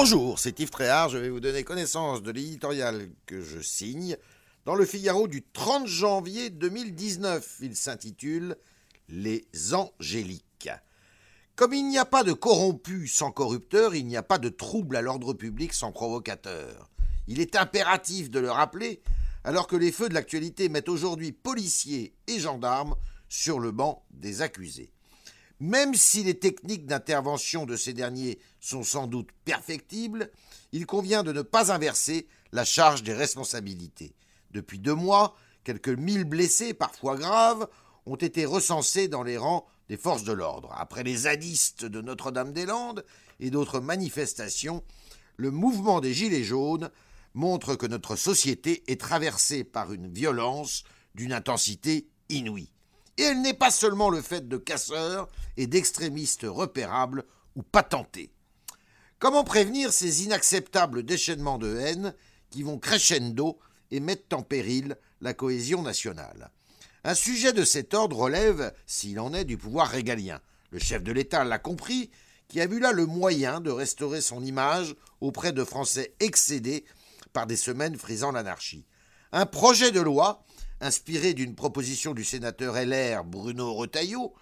Bonjour, c'est Yves Tréhard. Je vais vous donner connaissance de l'éditorial que je signe dans le Figaro du 30 janvier 2019. Il s'intitule Les Angéliques. Comme il n'y a pas de corrompus sans corrupteur, il n'y a pas de trouble à l'ordre public sans provocateur. Il est impératif de le rappeler, alors que les feux de l'actualité mettent aujourd'hui policiers et gendarmes sur le banc des accusés. Même si les techniques d'intervention de ces derniers sont sans doute perfectibles, il convient de ne pas inverser la charge des responsabilités. Depuis deux mois, quelques mille blessés, parfois graves, ont été recensés dans les rangs des forces de l'ordre. Après les zadistes de Notre-Dame-des-Landes et d'autres manifestations, le mouvement des Gilets jaunes montre que notre société est traversée par une violence d'une intensité inouïe. Et elle n'est pas seulement le fait de casseurs et d'extrémistes repérables ou patentés. Comment prévenir ces inacceptables déchaînements de haine qui vont crescendo et mettent en péril la cohésion nationale? Un sujet de cet ordre relève, s'il en est, du pouvoir régalien. Le chef de l'État l'a compris, qui a vu là le moyen de restaurer son image auprès de Français excédés par des semaines frisant l'anarchie. Un projet de loi inspiré d'une proposition du sénateur LR Bruno Retailleau,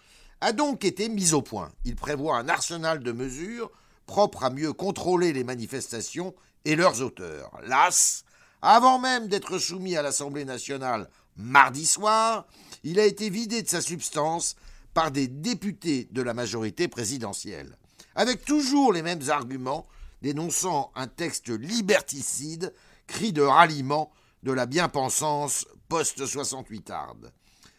a donc été mis au point. Il prévoit un arsenal de mesures propres à mieux contrôler les manifestations et leurs auteurs. Las, avant même d'être soumis à l'Assemblée nationale mardi soir, il a été vidé de sa substance par des députés de la majorité présidentielle, avec toujours les mêmes arguments dénonçant un texte liberticide, cri de ralliement de la bien-pensance post-68 arde.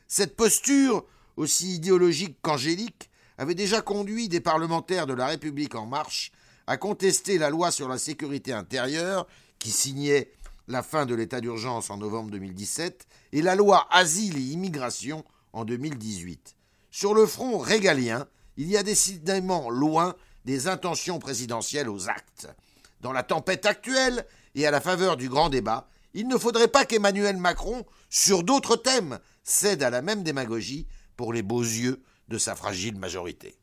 Cette posture, aussi idéologique qu'angélique, avait déjà conduit des parlementaires de la République en marche à contester la loi sur la sécurité intérieure qui signait la fin de l'état d'urgence en novembre 2017 et la loi Asile et Immigration en 2018. Sur le front régalien, il y a décidément loin des intentions présidentielles aux actes. Dans la tempête actuelle et à la faveur du grand débat, il ne faudrait pas qu'Emmanuel Macron, sur d'autres thèmes, cède à la même démagogie pour les beaux yeux de sa fragile majorité.